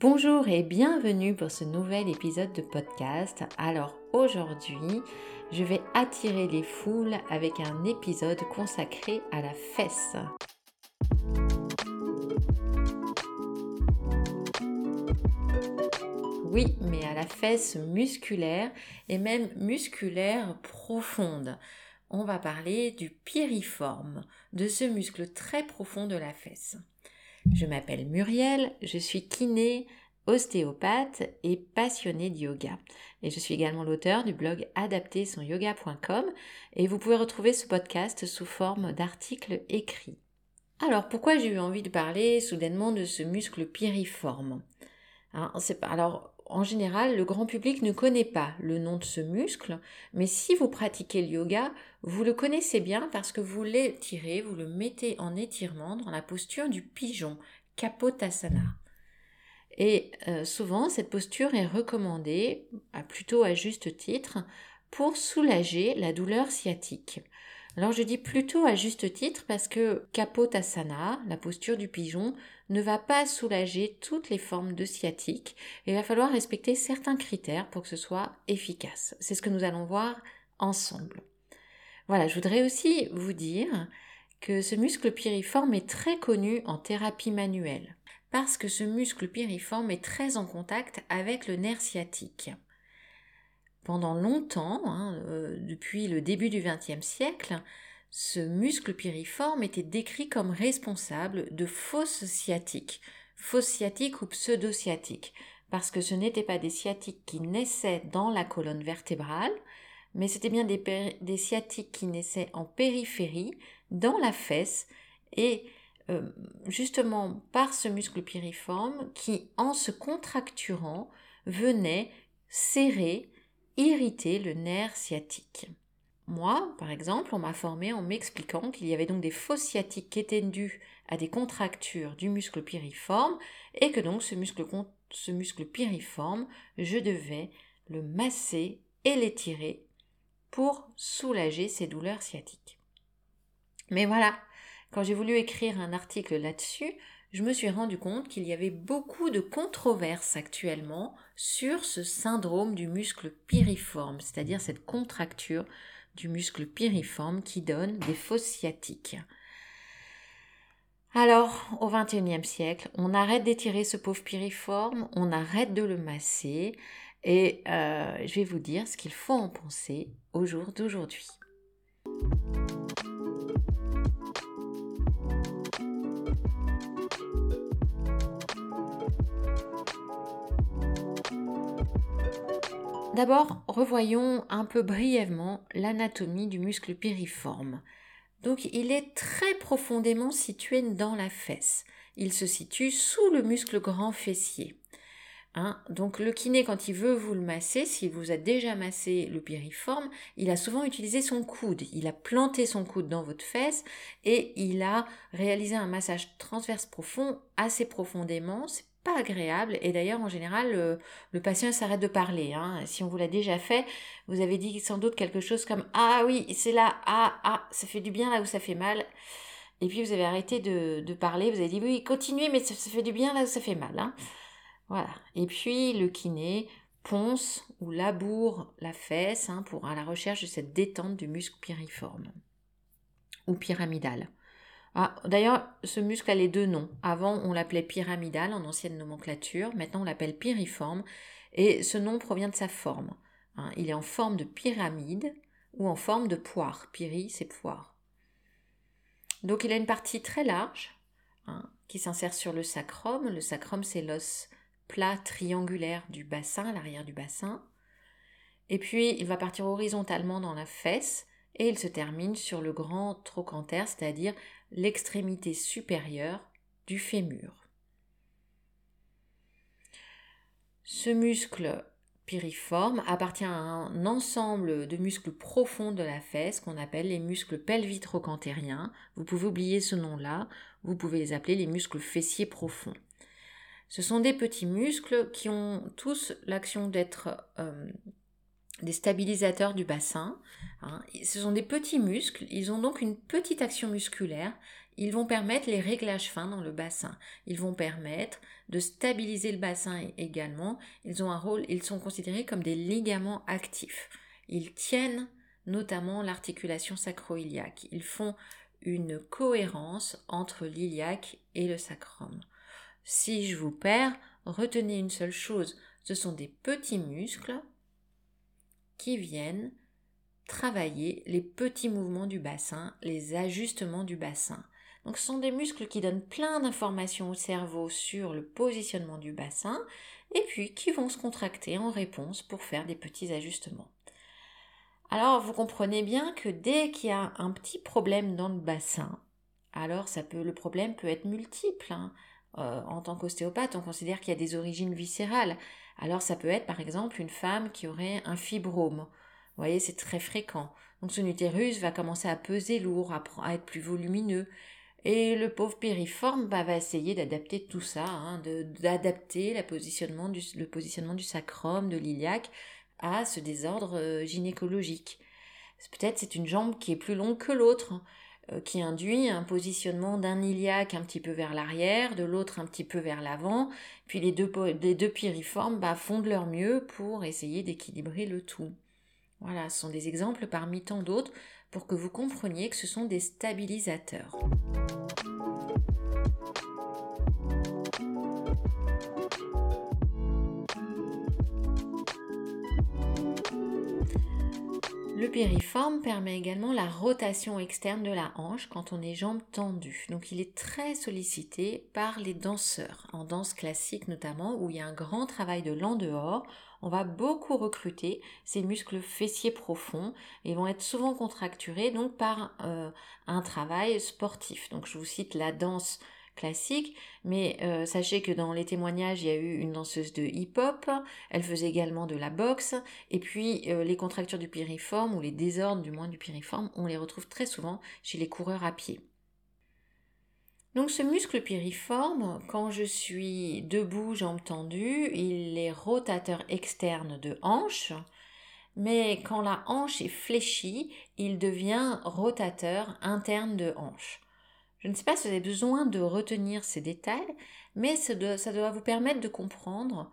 Bonjour et bienvenue pour ce nouvel épisode de podcast. Alors aujourd'hui, je vais attirer les foules avec un épisode consacré à la fesse. Oui, mais à la fesse musculaire et même musculaire profonde. On va parler du piriforme, de ce muscle très profond de la fesse. Je m'appelle Muriel, je suis kiné, ostéopathe et passionnée de yoga. Et je suis également l'auteur du blog adapter-son-yoga.com et vous pouvez retrouver ce podcast sous forme d'articles écrits. Alors pourquoi j'ai eu envie de parler soudainement de ce muscle piriforme? Hein, Alors en général, le grand public ne connaît pas le nom de ce muscle, mais si vous pratiquez le yoga, vous le connaissez bien parce que vous l'étirez, vous le mettez en étirement dans la posture du pigeon, Kapotasana. Et euh, souvent, cette posture est recommandée, plutôt à juste titre, pour soulager la douleur sciatique. Alors je dis plutôt à juste titre parce que Kapotasana, la posture du pigeon, ne va pas soulager toutes les formes de sciatique et il va falloir respecter certains critères pour que ce soit efficace. C'est ce que nous allons voir ensemble. Voilà, je voudrais aussi vous dire que ce muscle piriforme est très connu en thérapie manuelle parce que ce muscle piriforme est très en contact avec le nerf sciatique pendant longtemps, hein, euh, depuis le début du XXe siècle, ce muscle piriforme était décrit comme responsable de fausses sciatiques, fausses sciatiques ou pseudo-sciatiques, parce que ce n'étaient pas des sciatiques qui naissaient dans la colonne vertébrale, mais c'était bien des, sciatiques qui naissaient en périphérie, dans la fesse, et euh, justement par ce muscle piriforme qui, en se contracturant, venait serrer irriter le nerf sciatique. Moi, par exemple, on m'a formé en m'expliquant qu'il y avait donc des fausses sciatiques qui étaient dues à des contractures du muscle piriforme et que donc ce muscle, ce muscle piriforme, je devais le masser et l'étirer pour soulager ces douleurs sciatiques. Mais voilà, quand j'ai voulu écrire un article là-dessus, je me suis rendu compte qu'il y avait beaucoup de controverses actuellement sur ce syndrome du muscle piriforme, c'est-à-dire cette contracture du muscle piriforme qui donne des fausses sciatiques. Alors, au XXIe siècle, on arrête d'étirer ce pauvre piriforme, on arrête de le masser, et euh, je vais vous dire ce qu'il faut en penser au jour d'aujourd'hui. D'abord, revoyons un peu brièvement l'anatomie du muscle piriforme. Donc, il est très profondément situé dans la fesse. Il se situe sous le muscle grand fessier. Hein Donc, le kiné, quand il veut vous le masser, s'il vous a déjà massé le piriforme, il a souvent utilisé son coude. Il a planté son coude dans votre fesse et il a réalisé un massage transverse profond assez profondément pas agréable et d'ailleurs en général le, patient s'arrête de parler. Hein. Si on vous l'a déjà fait, vous avez dit sans doute quelque chose comme ah oui c'est là ah ah ça fait du bien là où ça fait mal et puis vous avez arrêté de, parler, vous avez dit oui continuez mais ça, fait du bien là où ça fait mal. Hein. Voilà et puis le kiné ponce ou laboure la fesse hein, pour à la recherche de cette détente du muscle piriforme ou pyramidal. Ah, D'ailleurs, ce muscle a les deux noms. Avant, on l'appelait pyramidal en ancienne nomenclature. Maintenant, on l'appelle piriforme. Et ce nom provient de sa forme. Hein. il est en forme de pyramide ou en forme de poire. Pyri, c'est poire. Donc, il a une partie très large hein, qui s'insère sur le sacrum. Le sacrum, c'est l'os plat triangulaire du bassin, l'arrière du bassin. Et puis, il va partir horizontalement dans la fesse et il se termine sur le grand trochanter, c'est-à-dire l'extrémité supérieure du fémur. Ce muscle piriforme appartient à un ensemble de muscles profonds de la fesse qu'on appelle les muscles pelvitrochantériens. Vous pouvez oublier ce nom-là, vous pouvez les appeler les muscles fessiers profonds. Ce sont des petits muscles qui ont tous l'action d'être euh, des stabilisateurs du bassin. Hein. Ce sont des petits muscles, ils ont donc une petite action musculaire. Ils vont permettre les réglages fins dans le bassin. Ils vont permettre de stabiliser le bassin également. Ils ont un rôle, ils sont considérés comme des ligaments actifs. Ils tiennent notamment l'articulation sacro-iliaque. Ils font une cohérence entre l'iliaque et le sacrum. Si je vous perds, retenez une seule chose, ce sont des petits muscles qui viennent travailler les petits mouvements du bassin, les ajustements du bassin. Donc ce sont des muscles qui donnent plein d'informations au cerveau sur le positionnement du bassin et puis qui vont se contracter en réponse pour faire des petits ajustements. Alors vous comprenez bien que dès qu'il y a un petit problème dans le bassin, alors ça peut, le problème peut être multiple. Hein. Euh, en tant qu'ostéopathe, on considère qu'il y a des origines viscérales. Alors ça peut être par exemple une femme qui aurait un fibrome. Vous voyez, c'est très fréquent. Donc son utérus va commencer à peser lourd, à, être plus volumineux. Et le pauvre périforme bah, va essayer d'adapter tout ça, hein, d'adapter le positionnement du sacrum, de l'iliaque à ce désordre euh, gynécologique. Peut-être c'est une jambe qui est plus longue que l'autre, hein, euh, qui induit un positionnement d'un iliaque un petit peu vers l'arrière, de l'autre un petit peu vers l'avant, puis les deux, les deux piriformes bah, font de leur mieux pour essayer d'équilibrer le tout. Voilà, ce sont des exemples parmi tant d'autres pour que vous compreniez que ce sont des stabilisateurs. Le périforme permet également la rotation externe de la hanche quand on est jambes tendues. Donc il est très sollicité par les danseurs, en danse classique notamment, où il y a un grand travail de l'en dehors. On va beaucoup recruter ces muscles fessiers profonds et vont être souvent contracturés donc par euh, un travail sportif. Donc je vous cite la danse classique, mais euh, sachez que dans les témoignages, il y a eu une danseuse de hip-hop, elle faisait également de la boxe, et puis euh, les contractures du piriforme, ou les désordres du moins du piriforme, on les retrouve très souvent chez les coureurs à pied. Donc ce muscle piriforme, quand je suis debout, jambes tendues, il est rotateur externe de hanche, mais quand la hanche est fléchie, il devient rotateur interne de hanche. Je ne sais pas si vous avez besoin de retenir ces détails, mais ça doit, vous permettre de comprendre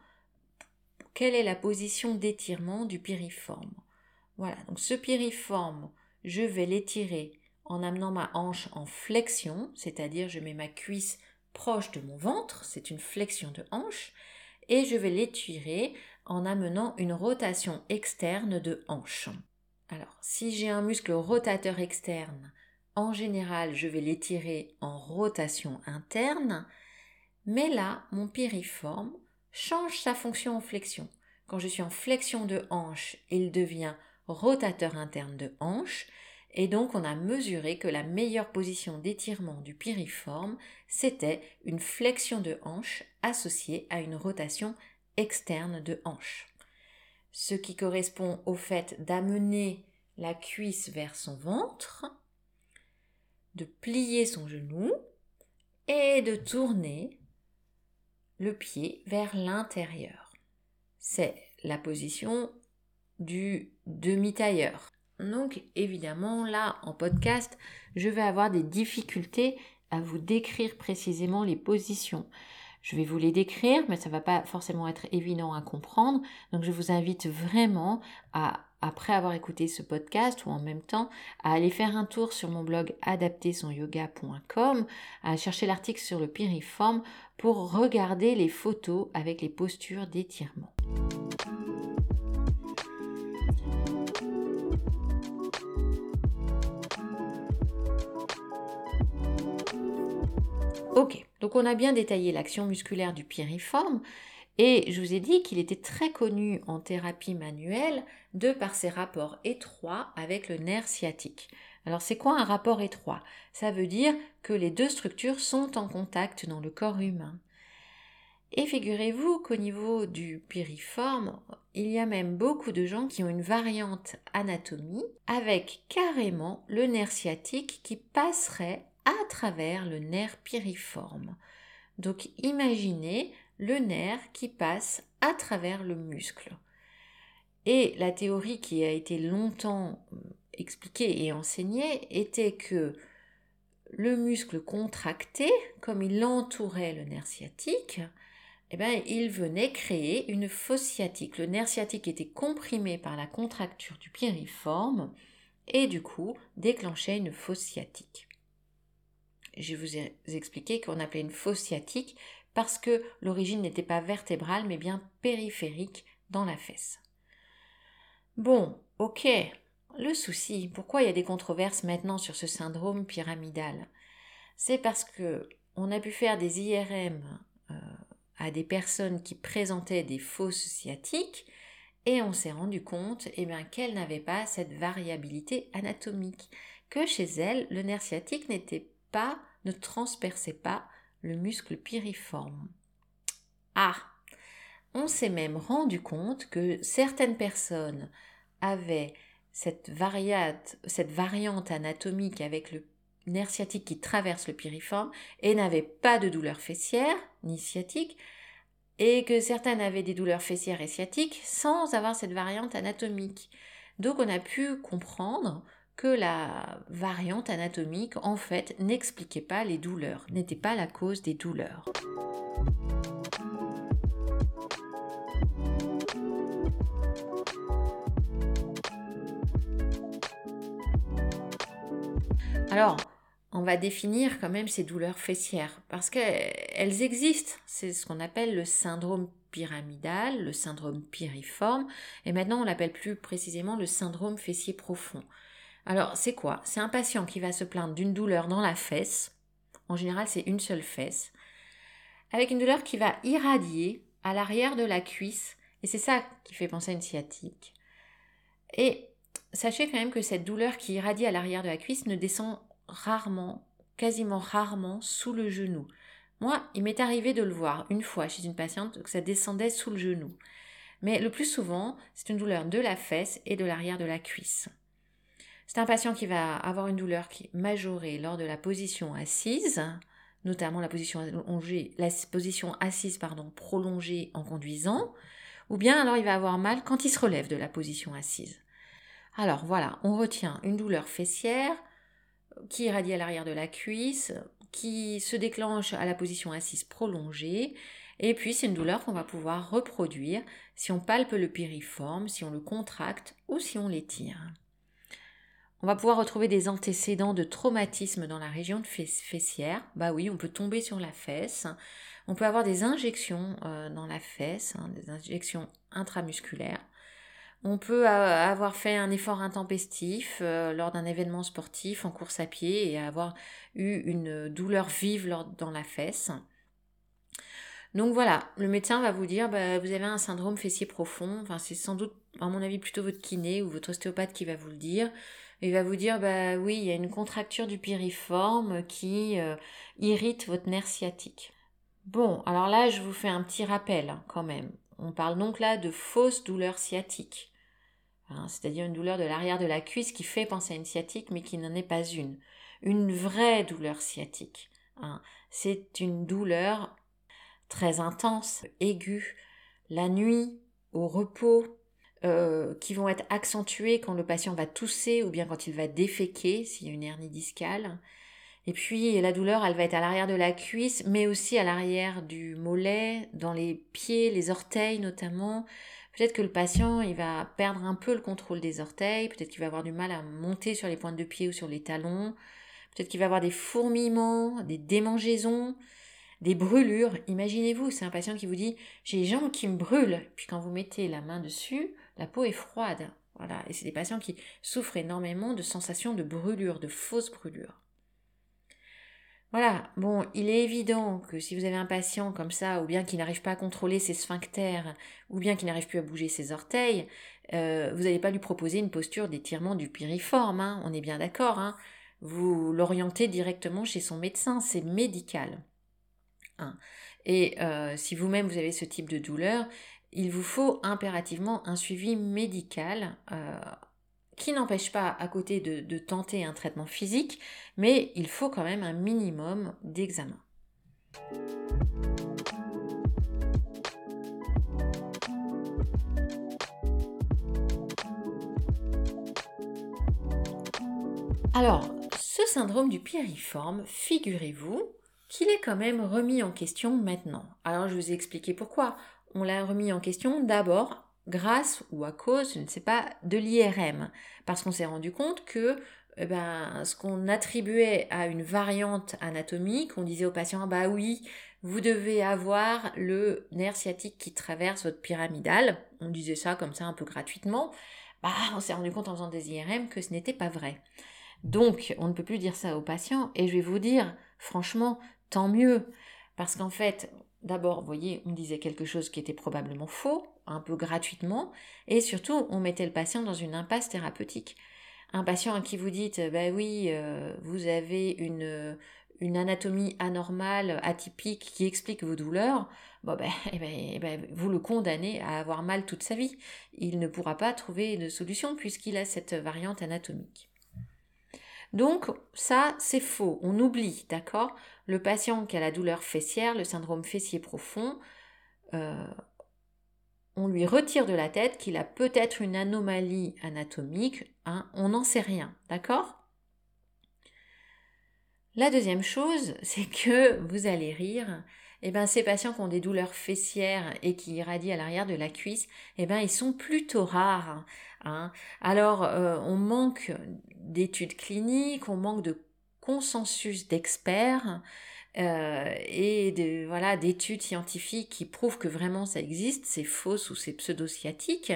quelle est la position d'étirement du piriforme. Voilà, donc ce piriforme, je vais l'étirer en amenant ma hanche en flexion, c'est-à-dire je mets ma cuisse proche de mon ventre, c'est une flexion de hanche, et je vais l'étirer en amenant une rotation externe de hanche. Alors, si j'ai un muscle rotateur externe en général, je vais l'étirer en rotation interne, mais là, mon piriforme change sa fonction en flexion. Quand je suis en flexion de hanche, il devient rotateur interne de hanche, et donc on a mesuré que la meilleure position d'étirement du piriforme, c'était une flexion de hanche associée à une rotation externe de hanche. Ce qui correspond au fait d'amener la cuisse vers son ventre, de plier son genou et de tourner le pied vers l'intérieur. C'est la position du demi-tailleur. Donc évidemment là en podcast je vais avoir des difficultés à vous décrire précisément les positions. Je vais vous les décrire mais ça ne va pas forcément être évident à comprendre. Donc je vous invite vraiment à après avoir écouté ce podcast ou en même temps à aller faire un tour sur mon blog adaptersonyoga.com, à chercher l'article sur le piriforme pour regarder les photos avec les postures d'étirement. Ok, donc on a bien détaillé l'action musculaire du piriforme. Et je vous ai dit qu'il était très connu en thérapie manuelle de par ses rapports étroits avec le nerf sciatique. Alors c'est quoi un rapport étroit? Ça veut dire que les deux structures sont en contact dans le corps humain. Et figurez-vous qu'au niveau du piriforme, il y a même beaucoup de gens qui ont une variante anatomie avec carrément le nerf sciatique qui passerait à travers le nerf piriforme. Donc imaginez le nerf qui passe à travers le muscle. Et la théorie qui a été longtemps euh, expliquée et enseignée était que le muscle contracté, comme il entourait le nerf sciatique, eh bien, il venait créer une fosse sciatique. Le nerf sciatique était comprimé par la contracture du piriforme et du coup déclenchait une fosse sciatique. Je vous ai expliqué qu'on appelait une fosse sciatique parce que l'origine n'était pas vertébrale mais bien périphérique dans la fesse. Bon, ok. Le souci, pourquoi il y a des controverses maintenant sur ce syndrome pyramidal? C'est parce que on a pu faire des IRM euh, à des personnes qui présentaient des fausses sciatiques et on s'est rendu compte eh qu'elles n'avaient pas cette variabilité anatomique, que chez elles, le nerf sciatique n'était pas, ne transperçait pas le muscle piriforme. Ah On s'est même rendu compte que certaines personnes avait cette, variante anatomique avec le nerf sciatique qui traverse le piriforme et n'avait pas de douleur fessière ni sciatique, et que certaines avaient des douleurs fessières et sciatiques sans avoir cette variante anatomique. Donc on a pu comprendre que la variante anatomique en fait n'expliquait pas les douleurs, n'était pas la cause des douleurs. Alors, on va définir quand même ces douleurs fessières parce qu'elles existent. C'est ce qu'on appelle le syndrome pyramidal, le syndrome piriforme, et maintenant on l'appelle plus précisément le syndrome fessier profond. Alors, c'est quoi? C'est un patient qui va se plaindre d'une douleur dans la fesse. En général, c'est une seule fesse. Avec une douleur qui va irradier à l'arrière de la cuisse. Et c'est ça qui fait penser à une sciatique. Et sachez quand même que cette douleur qui irradie à l'arrière de la cuisse ne descend rarement, quasiment rarement, sous le genou. Moi, il m'est arrivé de le voir une fois chez une patiente que ça descendait sous le genou. Mais le plus souvent, c'est une douleur de la fesse et de l'arrière de la cuisse. C'est un patient qui va avoir une douleur qui est majorée lors de la position assise, notamment la position allongée, la position assise prolongée en conduisant, ou bien alors il va avoir mal quand il se relève de la position assise. Alors voilà, on retient une douleur fessière qui irradie à l'arrière de la cuisse, qui se déclenche à la position assise prolongée, et puis c'est une douleur qu'on va pouvoir reproduire si on palpe le piriforme, si on le contracte ou si on l'étire. On va pouvoir retrouver des antécédents de traumatisme dans la région de fessière. Bah oui, on peut tomber sur la fesse. On peut avoir des injections euh, dans la fesse, hein, des injections intramusculaires. On peut avoir fait un effort intempestif euh, lors d'un événement sportif en course à pied et avoir eu une douleur vive dans la fesse. Donc voilà, le médecin va vous dire bah, vous avez un syndrome fessier profond. Enfin, c'est sans doute, à mon avis, plutôt votre kiné ou votre ostéopathe qui va vous le dire. Il va vous dire bah oui, il y a une contracture du piriforme qui euh, irrite votre nerf sciatique. Bon, alors là, je vous fais un petit rappel hein, quand même. On parle donc là de fausse douleur sciatique. Hein, c'est-à-dire une douleur de l'arrière de la cuisse qui fait penser à une sciatique mais qui n'en est pas une. Une vraie douleur sciatique. Hein. C'est une douleur très intense, aiguë, la nuit, au repos, euh, qui vont être accentuées quand le patient va tousser ou bien quand il va déféquer, s'il y a une hernie discale. Et puis la douleur, elle va être à l'arrière de la cuisse, mais aussi à l'arrière du mollet, dans les pieds, les orteils notamment. Peut-être que le patient, il va perdre un peu le contrôle des orteils, peut-être qu'il va avoir du mal à monter sur les pointes de pied ou sur les talons, peut-être qu'il va avoir des fourmillements, des démangeaisons, des brûlures. Imaginez-vous, c'est un patient qui vous dit j'ai les jambes qui me brûlent. Puis quand vous mettez la main dessus, la peau est froide. Voilà, et c'est des patients qui souffrent énormément de sensations de brûlure, de fausses brûlures. Voilà, bon, il est évident que si vous avez un patient comme ça, ou bien qui n'arrive pas à contrôler ses sphincters, ou bien qui n'arrive plus à bouger ses orteils, euh, vous n'allez pas lui proposer une posture d'étirement du piriforme, hein, on est bien d'accord. Hein. Vous l'orientez directement chez son médecin, c'est médical. Hein. Et euh, si vous-même vous avez ce type de douleur, il vous faut impérativement un suivi médical euh, qui n'empêche pas à côté de, tenter un traitement physique, mais il faut quand même un minimum d'examen. Alors, ce syndrome du piriforme, figurez-vous qu'il est quand même remis en question maintenant. Alors, je vous ai expliqué pourquoi. On l'a remis en question d'abord grâce ou à cause, je ne sais pas, de l'IRM. Parce qu'on s'est rendu compte que eh ben, ce qu'on attribuait à une variante anatomique, on disait aux patients, bah oui, vous devez avoir le nerf sciatique qui traverse votre pyramidale. On disait ça comme ça un peu gratuitement. Bah, on s'est rendu compte en faisant des IRM que ce n'était pas vrai. Donc, on ne peut plus dire ça aux patients. Et je vais vous dire, franchement, tant mieux. Parce qu'en fait, d'abord, vous voyez, on disait quelque chose qui était probablement faux, un peu gratuitement, et surtout, on mettait le patient dans une impasse thérapeutique. Un patient à qui vous dites, bah oui, euh, vous avez une, une anatomie anormale, atypique, qui explique vos douleurs, bon ben, eh ben, eh ben, vous le condamnez à avoir mal toute sa vie. Il ne pourra pas trouver de solution puisqu'il a cette variante anatomique. Donc ça, c'est faux. On oublie, d'accord? Le patient qui a la douleur fessière, le syndrome fessier profond, euh, on lui retire de la tête qu'il a peut-être une anomalie anatomique. Hein, on n'en sait rien, d'accord? La deuxième chose, c'est que vous allez rire. Eh ben, ces patients qui ont des douleurs fessières et qui irradient à l'arrière de la cuisse, eh ben, ils sont plutôt rares. Hein. Alors, euh, on manque d'études cliniques, on manque de consensus d'experts euh, et de, voilà, d'études scientifiques qui prouvent que vraiment ça existe, c'est faux ou c'est pseudo-sciatique.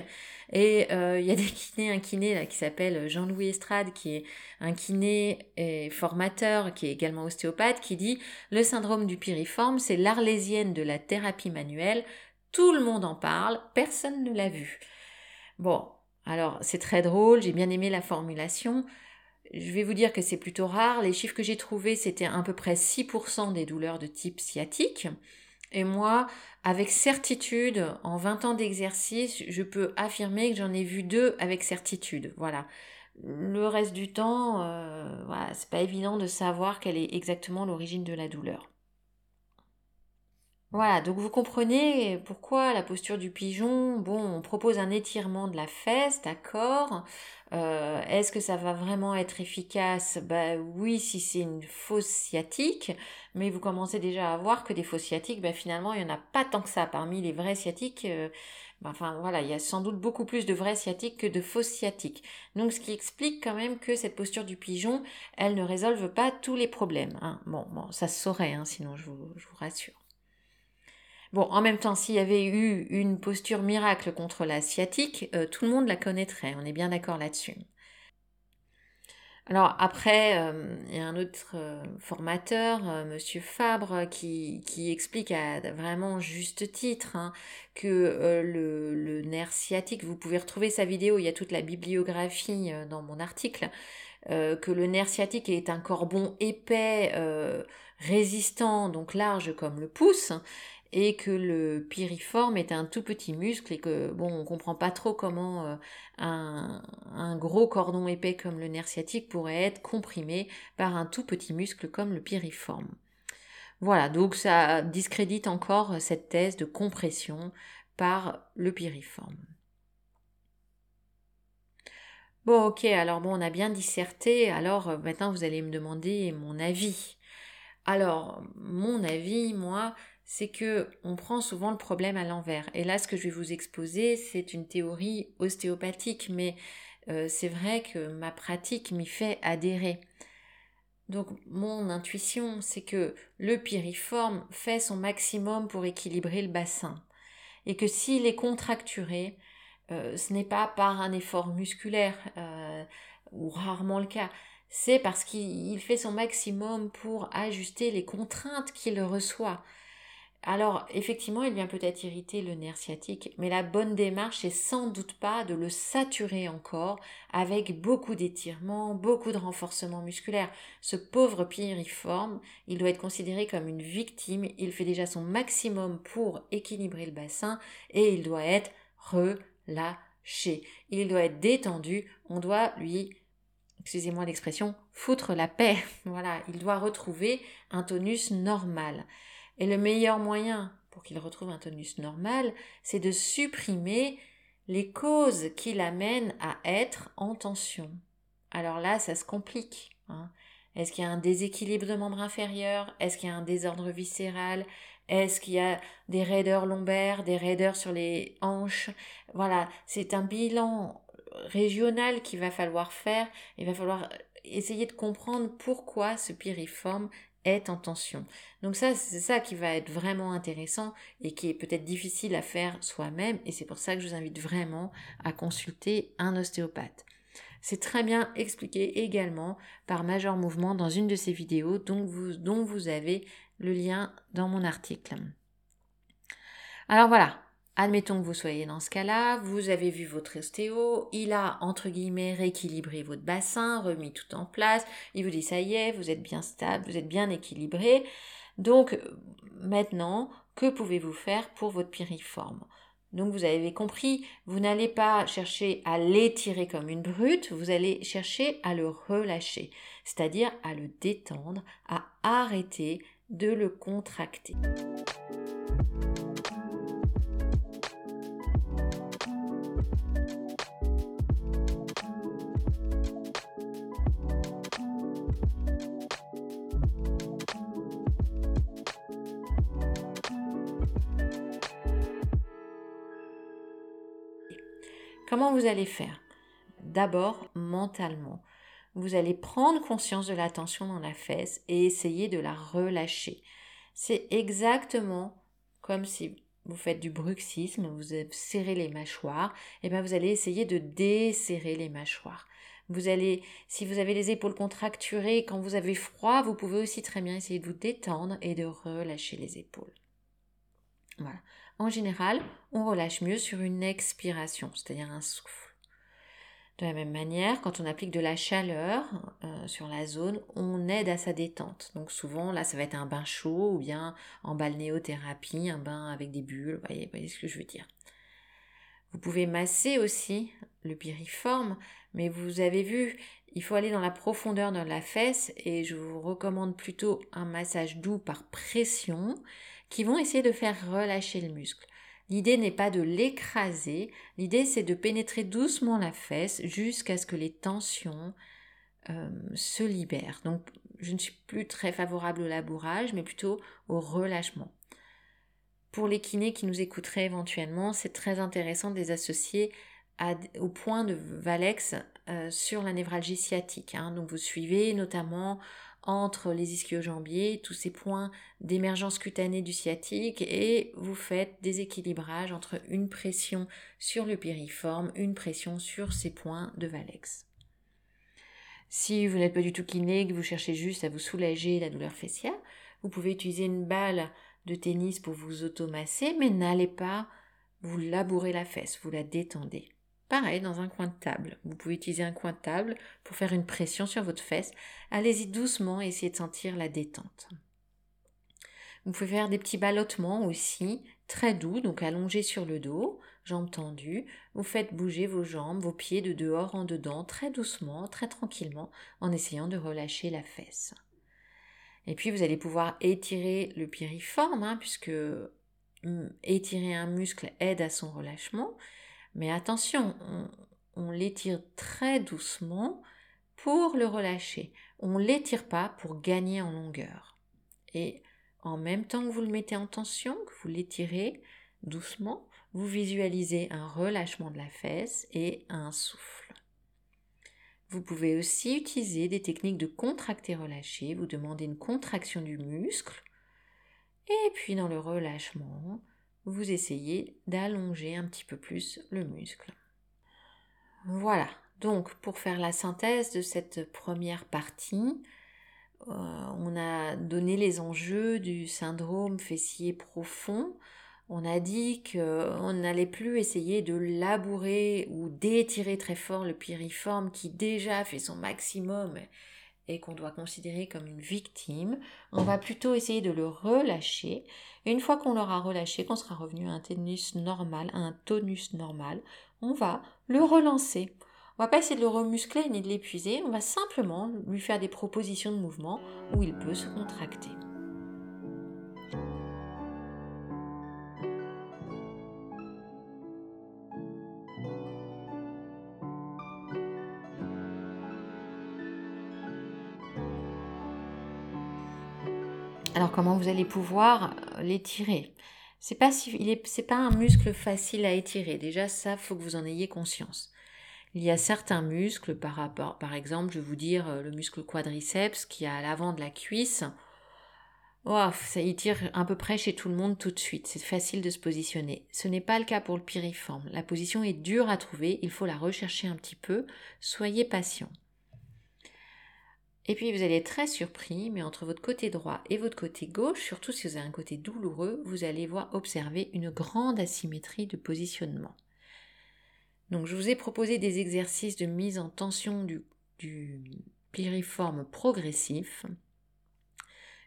Et euh, il y a des kinés, un kiné qui s'appelle Jean-Louis Estrade, qui est un kiné et formateur, qui est également ostéopathe, qui dit le syndrome du piriforme, c'est l'arlésienne de la thérapie manuelle. Tout le monde en parle, personne ne l'a vu. Bon, alors c'est très drôle, j'ai bien aimé la formulation. Je vais vous dire que c'est plutôt rare. Les chiffres que j'ai trouvés, c'était à peu près 6% des douleurs de type sciatique. Et moi, avec certitude, en 20 ans d'exercice, je peux affirmer que j'en ai vu deux avec certitude. Voilà. Le reste du temps, euh, voilà, c'est pas évident de savoir quelle est exactement l'origine de la douleur. Voilà, donc vous comprenez pourquoi la posture du pigeon, bon, on propose un étirement de la fesse, d'accord. Euh, est-ce que ça va vraiment être efficace? Bah oui, si c'est une fausse sciatique, mais vous commencez déjà à voir que des fausses sciatiques, bah, finalement, il n'y en a pas tant que ça. Parmi les vrais sciatiques, euh, bah, enfin voilà, il y a sans doute beaucoup plus de vrais sciatiques que de fausses sciatiques. Donc ce qui explique quand même que cette posture du pigeon, elle ne résolve pas tous les problèmes. Hein. Bon, bon, ça se saurait, hein, sinon je vous rassure. Bon, en même temps, s'il y avait eu une posture miracle contre la sciatique, euh, tout le monde la connaîtrait, on est bien d'accord là-dessus. Alors après, euh, il y a un autre euh, formateur, Monsieur Fabre, qui, explique à vraiment juste titre hein, que le, le, nerf sciatique, vous pouvez retrouver sa vidéo, il y a toute la bibliographie dans mon article, que le nerf sciatique est un cordon épais, résistant, donc large comme le pouce, et que le piriforme est un tout petit muscle et que bon on comprend pas trop comment euh, un, gros cordon épais comme le nerf sciatique pourrait être comprimé par un tout petit muscle comme le piriforme. Voilà, donc ça discrédite encore cette thèse de compression par le piriforme. Bon, ok, alors bon, on a bien disserté, alors euh, maintenant vous allez me demander mon avis. Alors, mon avis, moi, c'est que on prend souvent le problème à l'envers. Et là, ce que je vais vous exposer, c'est une théorie ostéopathique, mais euh, c'est vrai que ma pratique m'y fait adhérer. Donc mon intuition, c'est que le piriforme fait son maximum pour équilibrer le bassin. Et que s'il est contracturé, euh, ce n'est pas par un effort musculaire, euh, ou rarement le cas, c'est parce qu'il fait son maximum pour ajuster les contraintes qu'il reçoit. Alors, effectivement, il vient peut-être irriter le nerf sciatique, mais la bonne démarche, c'est sans doute pas de le saturer encore avec beaucoup d'étirements, beaucoup de renforcement musculaire. Ce pauvre piriforme, il doit être considéré comme une victime, il fait déjà son maximum pour équilibrer le bassin et il doit être relâché. Il doit être détendu, on doit lui excusez-moi l'expression, foutre la paix. Voilà, il doit retrouver un tonus normal. Et le meilleur moyen pour qu'il retrouve un tonus normal, c'est de supprimer les causes qui l'amènent à être en tension. Alors là, ça se complique. Hein. Est-ce qu'il y a un déséquilibre de membre inférieur? Est-ce qu'il y a un désordre viscéral? Est-ce qu'il y a des raideurs lombaires, des raideurs sur les hanches? Voilà, c'est un bilan régional qu'il va falloir faire. Il va falloir essayer de comprendre pourquoi ce piriforme est en tension. Donc ça, c'est ça qui va être vraiment intéressant et qui est peut-être difficile à faire soi-même et c'est pour ça que je vous invite vraiment à consulter un ostéopathe. C'est très bien expliqué également par Major Mouvement dans une de ses vidéos dont vous, dont vous avez le lien dans mon article. Alors voilà, Admettons que vous soyez dans ce cas-là, vous avez vu votre ostéo, il a entre guillemets rééquilibré votre bassin, remis tout en place, il vous dit ça y est, vous êtes bien stable, vous êtes bien équilibré. Donc maintenant, que pouvez-vous faire pour votre piriforme? Donc vous avez compris, vous n'allez pas chercher à l'étirer comme une brute, vous allez chercher à le relâcher, c'est-à-dire à le détendre, à arrêter de le contracter. Comment vous allez faire? D'abord, mentalement. Vous allez prendre conscience de la tension dans la fesse et essayer de la relâcher. C'est exactement comme si vous faites du bruxisme, vous serrez les mâchoires, et bien vous allez essayer de desserrer les mâchoires. Vous allez, si vous avez les épaules contracturées, quand vous avez froid, vous pouvez aussi très bien essayer de vous détendre et de relâcher les épaules. Voilà. En général, on relâche mieux sur une expiration, c'est-à-dire un souffle. De la même manière, quand on applique de la chaleur euh, sur la zone, on aide à sa détente. Donc souvent, là, ça va être un bain chaud ou bien en balnéothérapie, un bain avec des bulles, vous voyez, voyez ce que je veux dire. Vous pouvez masser aussi le piriforme, mais vous avez vu, il faut aller dans la profondeur de la fesse et je vous recommande plutôt un massage doux par pression qui vont essayer de faire relâcher le muscle. L'idée n'est pas de l'écraser, l'idée c'est de pénétrer doucement la fesse jusqu'à ce que les tensions euh, se libèrent. Donc je ne suis plus très favorable au labourage, mais plutôt au relâchement. Pour les kinés qui nous écouteraient éventuellement, c'est très intéressant de les associer au point de Valex euh, sur la névralgie sciatique. Hein. Donc vous suivez notamment entre les ischio-jambiers, tous ces points d'émergence cutanée du sciatique et vous faites des équilibrages entre une pression sur le piriforme, une pression sur ces points de Valex. Si vous n'êtes pas du tout kiné, que vous cherchez juste à vous soulager la douleur fessière, vous pouvez utiliser une balle de tennis pour vous automasser, mais n'allez pas vous labourer la fesse, vous la détendez. Pareil, dans un coin de table. Vous pouvez utiliser un coin de table pour faire une pression sur votre fesse. Allez-y doucement et essayez de sentir la détente. Vous pouvez faire des petits ballottements aussi, très doux, donc allongés sur le dos, jambes tendues. Vous faites bouger vos jambes, vos pieds de dehors en dedans, très doucement, très tranquillement, en essayant de relâcher la fesse. Et puis vous allez pouvoir étirer le piriforme, hein, puisque hum, étirer un muscle aide à son relâchement. Mais attention, on, l'étire très doucement pour le relâcher. On ne l'étire pas pour gagner en longueur. Et en même temps que vous le mettez en tension, que vous l'étirez doucement, vous visualisez un relâchement de la fesse et un souffle. Vous pouvez aussi utiliser des techniques de contracter-relâcher. Vous demandez une contraction du muscle. Et puis dans le relâchement, vous essayez d'allonger un petit peu plus le muscle. Voilà, donc pour faire la synthèse de cette première partie, euh, on a donné les enjeux du syndrome fessier profond. On a dit qu'on n'allait plus essayer de labourer ou d'étirer très fort le piriforme qui déjà fait son maximum et qu'on doit considérer comme une victime, on va plutôt essayer de le relâcher. Et une fois qu'on l'aura relâché, qu'on sera revenu à un tonus normal, à un tonus normal, on va le relancer. On va pas essayer de le remuscler ni de l'épuiser, on va simplement lui faire des propositions de mouvement où il peut se contracter. Alors comment vous allez pouvoir l'étirer? C'est pas pas un muscle facile à étirer. Déjà ça, faut que vous en ayez conscience. Il y a certains muscles, par rapport, par exemple, je vais vous dire euh, le muscle quadriceps qui est à l'avant de la cuisse. Oh, ça y tire à peu près chez tout le monde tout de suite. C'est facile de se positionner. Ce n'est pas le cas pour le piriforme. La position est dure à trouver. Il faut la rechercher un petit peu. Soyez patient. Et puis vous allez être très surpris, mais entre votre côté droit et votre côté gauche, surtout si vous avez un côté douloureux, vous allez voir observer une grande asymétrie de positionnement. Donc je vous ai proposé des exercices de mise en tension du, du piriforme progressif.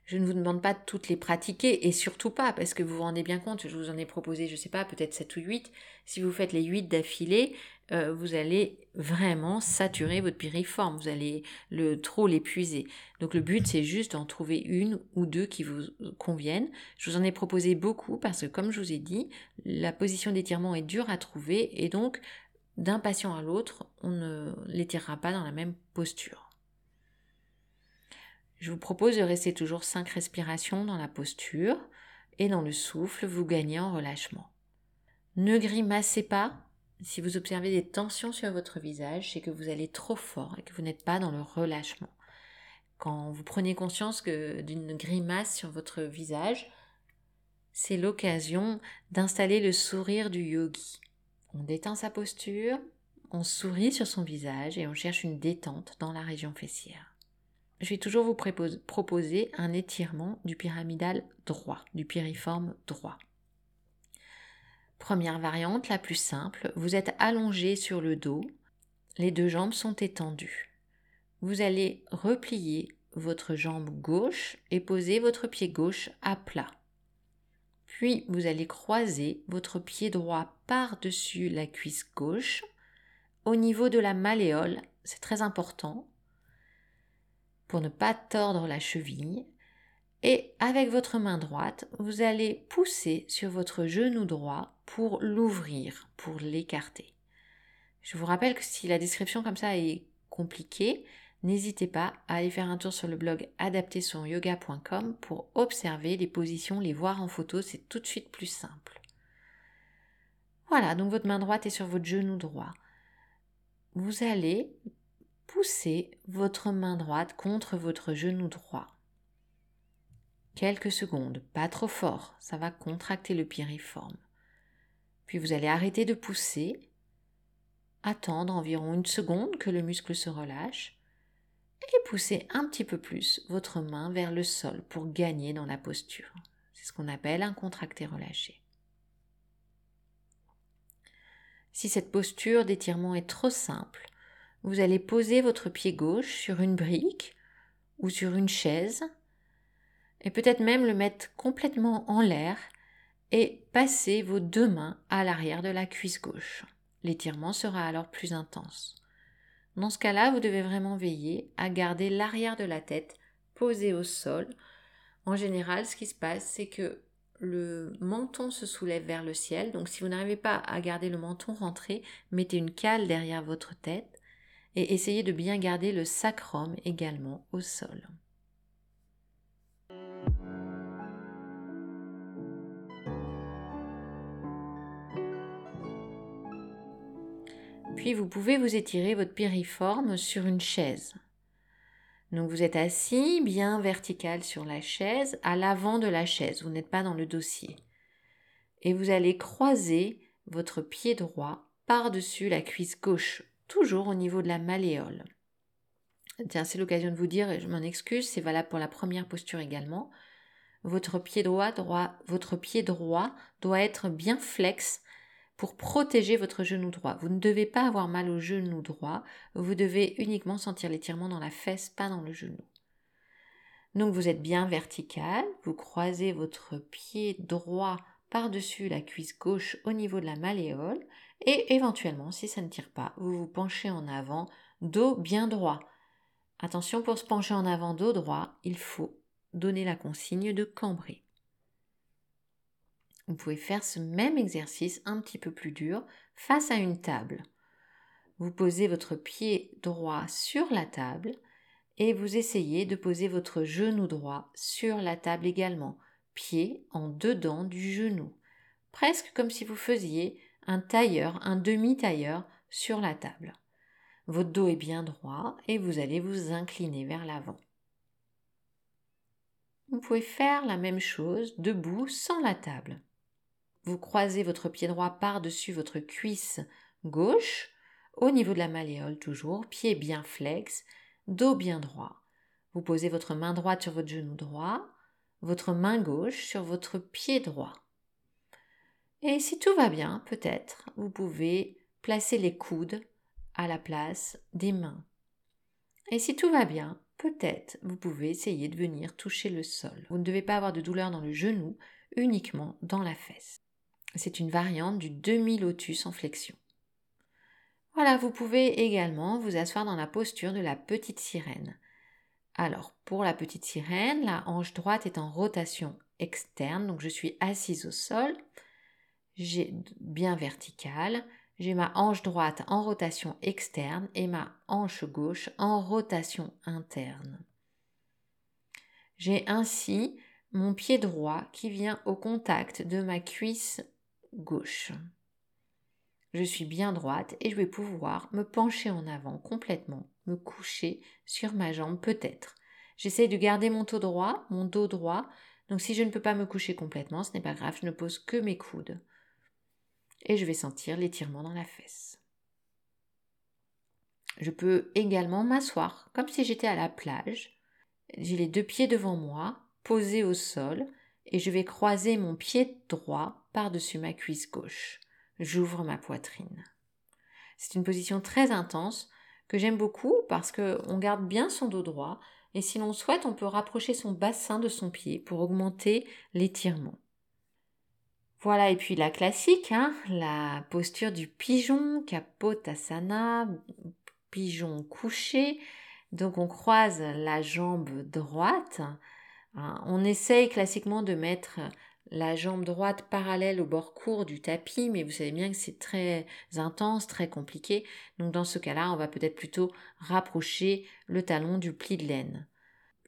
Je ne vous demande pas de toutes les pratiquer et surtout pas parce que vous vous rendez bien compte, je vous en ai proposé, je ne sais pas, peut-être 7 ou 8. Si vous faites les 8 d'affilée, euh, vous allez vraiment saturer votre piriforme, vous allez le trop l'épuiser. Donc le but c'est juste d'en trouver une ou deux qui vous conviennent. Je vous en ai proposé beaucoup parce que comme je vous ai dit, la position d'étirement est dure à trouver et donc d'un patient à l'autre, on ne l'étirera pas dans la même posture. Je vous propose de rester toujours 5 respirations dans la posture et dans le souffle, vous gagnez en relâchement. Ne grimacez pas. Si vous observez des tensions sur votre visage, c'est que vous allez trop fort et que vous n'êtes pas dans le relâchement. Quand vous prenez conscience d'une grimace sur votre visage, c'est l'occasion d'installer le sourire du yogi. On détend sa posture, on sourit sur son visage et on cherche une détente dans la région fessière. Je vais toujours vous proposer un étirement du pyramidal droit, du piriforme droit. Première variante, la plus simple, vous êtes allongé sur le dos, les deux jambes sont étendues. Vous allez replier votre jambe gauche et poser votre pied gauche à plat. Puis vous allez croiser votre pied droit par-dessus la cuisse gauche au niveau de la malléole, c'est très important ne pas tordre la cheville. Et avec votre main droite, vous allez pousser sur votre genou droit pour l'ouvrir, pour l'écarter. Je vous rappelle que si la description comme ça est compliquée, n'hésitez pas à aller faire un tour sur le blog adapté-sur-yoga.com pour observer les positions, les voir en photo, c'est tout de suite plus simple. Voilà, donc votre main droite est sur votre genou droit. Vous allez pousser votre main droite contre votre genou droit. Quelques secondes, pas trop fort, ça va contracter le piriforme. Puis vous allez arrêter de pousser, attendre environ une seconde que le muscle se relâche, et poussez un petit peu plus votre main vers le sol pour gagner dans la posture. C'est ce qu'on appelle un contracté relâché. Si cette posture d'étirement est trop simple, vous allez poser votre pied gauche sur une brique ou sur une chaise et peut-être même le mettre complètement en l'air et passer vos deux mains à l'arrière de la cuisse gauche. L'étirement sera alors plus intense. Dans ce cas-là, vous devez vraiment veiller à garder l'arrière de la tête posée au sol. En général, ce qui se passe, c'est que le menton se soulève vers le ciel. Donc si vous n'arrivez pas à garder le menton rentré, mettez une cale derrière votre tête et essayez de bien garder le sacrum également au sol. Puis vous pouvez vous étirer votre piriforme sur une chaise. Donc vous êtes assis bien vertical sur la chaise, à l'avant de la chaise, vous n'êtes pas dans le dossier. Et vous allez croiser votre pied droit par-dessus la cuisse gauche, toujours au niveau de la malléole. Tiens, c'est l'occasion de vous dire, et je m'en excuse, c'est valable pour la première posture également. Votre pied droit, droit, votre pied droit doit être bien flex pour protéger votre genou droit. Vous ne devez pas avoir mal au genou droit, vous devez uniquement sentir l'étirement dans la fesse, pas dans le genou. Donc vous êtes bien vertical, vous croisez votre pied droit par-dessus la cuisse gauche au niveau de la malléole et éventuellement, si ça ne tire pas, vous vous penchez en avant, dos bien droit. Attention pour se pencher en avant dos droit, il faut donner la consigne de cambrer. Vous pouvez faire ce même exercice un petit peu plus dur face à une table. Vous posez votre pied droit sur la table et vous essayez de poser votre genou droit sur la table également, pied en dedans du genou, presque comme si vous faisiez un tailleur, un demi-tailleur sur la table. Votre dos est bien droit et vous allez vous incliner vers l'avant. Vous pouvez faire la même chose debout sans la table. Vous croisez votre pied droit par-dessus votre cuisse gauche, au niveau de la malléole toujours, pied bien flex, dos bien droit. Vous posez votre main droite sur votre genou droit, votre main gauche sur votre pied droit. Et si tout va bien, peut-être, vous pouvez placer les coudes à la place des mains. Et si tout va bien, peut-être vous pouvez essayer de venir toucher le sol. Vous ne devez pas avoir de douleur dans le genou, uniquement dans la fesse. C'est une variante du demi-lotus en flexion. Voilà, vous pouvez également vous asseoir dans la posture de la petite sirène. Alors, pour la petite sirène, la hanche droite est en rotation externe, donc je suis assise au sol, j'ai bien verticale, j'ai ma hanche droite en rotation externe et ma hanche gauche en rotation interne. J'ai ainsi mon pied droit qui vient au contact de ma cuisse gauche. Je suis bien droite et je vais pouvoir me pencher en avant complètement, me coucher sur ma jambe peut-être. J'essaye de garder mon dos droit, mon dos droit. Donc si je ne peux pas me coucher complètement, ce n'est pas grave, je ne pose que mes coudes et je vais sentir l'étirement dans la fesse. Je peux également m'asseoir comme si j'étais à la plage. J'ai les deux pieds devant moi, posés au sol, et je vais croiser mon pied droit par-dessus ma cuisse gauche. J'ouvre ma poitrine. C'est une position très intense que j'aime beaucoup parce qu'on garde bien son dos droit et si l'on souhaite, on peut rapprocher son bassin de son pied pour augmenter l'étirement. Voilà, et puis la classique, hein, la posture du pigeon, kapotasana, pigeon couché. Donc on croise la jambe droite. Hein. On essaye classiquement de mettre la jambe droite parallèle au bord court du tapis, mais vous savez bien que c'est très intense, très compliqué. Donc dans ce cas-là, on va peut-être plutôt rapprocher le talon du pli de laine.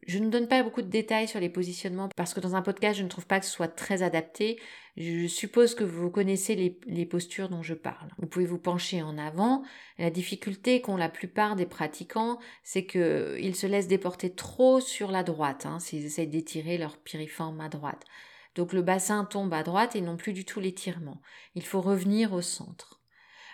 Je ne donne pas beaucoup de détails sur les positionnements parce que dans un podcast, je ne trouve pas que ce soit très adapté. Je suppose que vous connaissez les, postures dont je parle. Vous pouvez vous pencher en avant. La difficulté qu'ont la plupart des pratiquants, c'est qu'ils se laissent déporter trop sur la droite, hein, s'ils essayent d'étirer leur piriforme à droite. Donc le bassin tombe à droite et non plus du tout l'étirement. Il faut revenir au centre.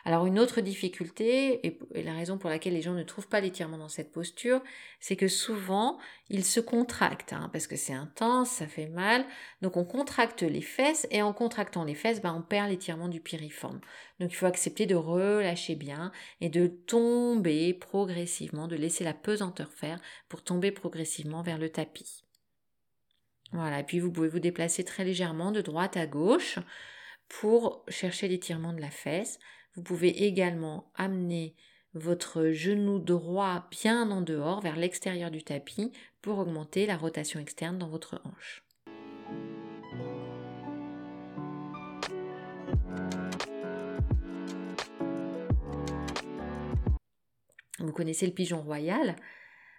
Alors une autre difficulté, et, la raison pour laquelle les gens ne trouvent pas l'étirement dans cette posture, c'est que souvent ils se contractent, hein, parce que c'est intense, ça fait mal, donc on contracte les fesses, et en contractant les fesses, ben, on perd l'étirement du piriforme. Donc il faut accepter de relâcher bien et de tomber progressivement, de laisser la pesanteur faire pour tomber progressivement vers le tapis. Voilà, et puis vous pouvez vous déplacer très légèrement de droite à gauche pour chercher l'étirement de la fesse. Vous pouvez également amener votre genou droit bien en dehors vers l'extérieur du tapis pour augmenter la rotation externe dans votre hanche. Vous connaissez le pigeon royal.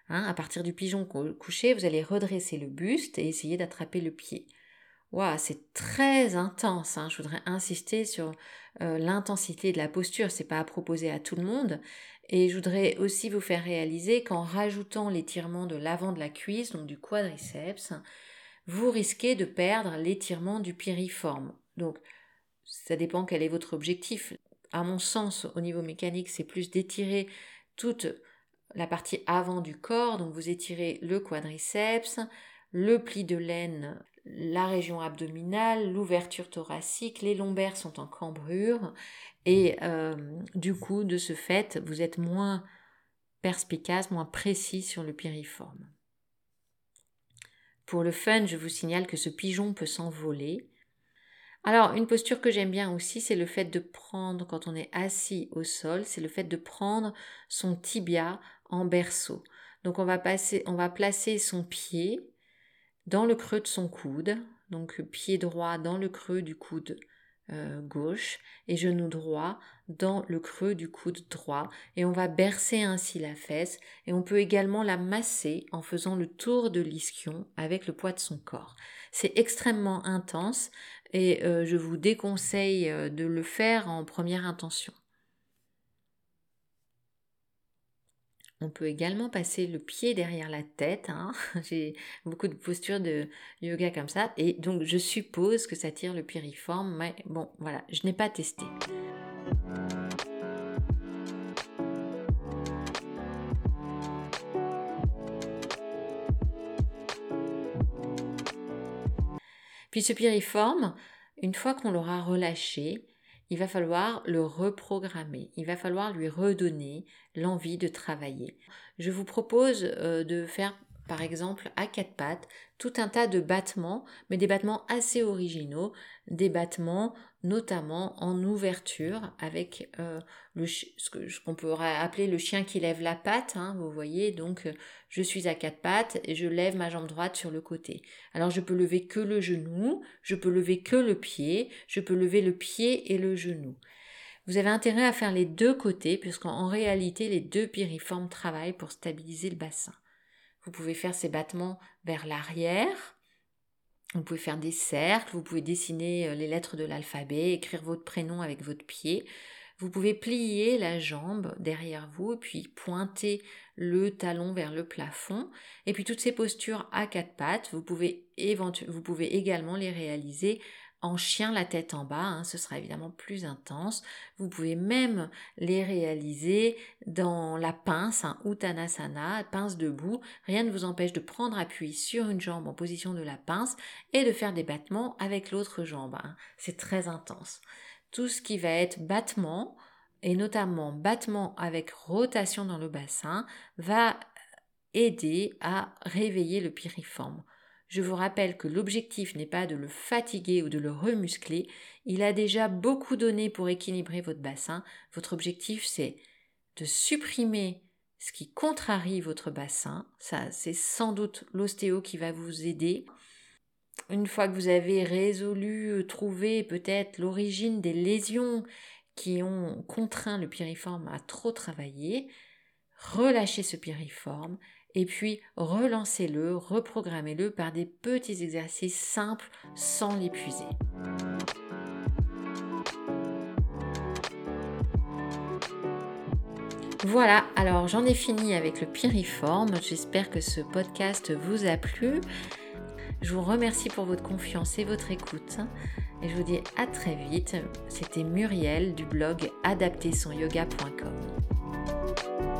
Hein, à partir du pigeon couché, vous allez redresser le buste et essayer d'attraper le pied c'est très intense. Hein. Je voudrais insister sur euh, l'intensité de la posture. C'est pas à proposer à tout le monde. Et je voudrais aussi vous faire réaliser qu'en rajoutant l'étirement de l'avant de la cuisse, donc du quadriceps, vous risquez de perdre l'étirement du piriforme. Donc, ça dépend quel est votre objectif. À mon sens, au niveau mécanique, c'est plus d'étirer toute la partie avant du corps. Donc, vous étirez le quadriceps, le pli de laine, la région abdominale, l'ouverture thoracique, les lombaires sont en cambrure et euh, du coup, de ce fait, vous êtes moins perspicace, moins précis sur le piriforme. Pour le fun, je vous signale que ce pigeon peut s'envoler. Alors, une posture que j'aime bien aussi, c'est le fait de prendre, quand on est assis au sol, c'est le fait de prendre son tibia en berceau. Donc, on va, passer, on va placer son pied dans le creux de son coude, donc pied droit dans le creux du coude euh, gauche et genou droit dans le creux du coude droit et on va bercer ainsi la fesse et on peut également la masser en faisant le tour de l'ischio avec le poids de son corps. C'est extrêmement intense et euh, je vous déconseille euh, de le faire en première intention. On peut également passer le pied derrière la tête. Hein. J'ai beaucoup de postures de yoga comme ça. Et donc je suppose que ça tire le piriforme. Mais bon, voilà, je n'ai pas testé. Puis ce piriforme, une fois qu'on l'aura relâché, il va falloir le reprogrammer, il va falloir lui redonner l'envie de travailler. Je vous propose euh, de faire par exemple à quatre pattes tout un tas de battements, mais des battements assez originaux, des battements notamment en ouverture avec euh, le, ce qu'on pourrait appeler le chien qui lève la patte, hein, vous voyez, donc euh, je suis à quatre pattes et je lève ma jambe droite sur le côté. Alors je peux lever que le genou, je peux lever que le pied, je peux lever le pied et le genou. Vous avez intérêt à faire les deux côtés puisqu'en réalité les deux piriformes travaillent pour stabiliser le bassin. Vous pouvez faire ces battements vers l'arrière. Vous pouvez faire des cercles, vous pouvez dessiner euh, les lettres de l'alphabet, écrire votre prénom avec votre pied. Vous pouvez plier la jambe derrière vous et puis pointer le talon vers le plafond. Et puis toutes ces postures à quatre pattes, vous pouvez, vous pouvez également les réaliser en chien la tête en bas, hein, ce sera évidemment plus intense. Vous pouvez même les réaliser dans la pince, un Uttanasana, pince debout. Rien ne vous empêche de prendre appui sur une jambe en position de la pince et de faire des battements avec l'autre jambe. Hein. C'est très intense. Tout ce qui va être battement, et notamment battement avec rotation dans le bassin, va aider à réveiller le piriforme. Je vous rappelle que l'objectif n'est pas de le fatiguer ou de le remuscler, il a déjà beaucoup donné pour équilibrer votre bassin. Votre objectif c'est de supprimer ce qui contrarie votre bassin. Ça, c'est sans doute l'ostéo qui va vous aider. Une fois que vous avez résolu, euh, trouvé peut-être l'origine des lésions qui ont contraint le piriforme à trop travailler, relâchez ce piriforme et puis relancez-le, reprogrammez-le par des petits exercices simples sans l'épuiser. Voilà, alors j'en ai fini avec le piriforme. J'espère que ce podcast vous a plu. Je vous remercie pour votre confiance et votre écoute. Et je vous dis à très vite. C'était Muriel du blog adaptersonyoga.com.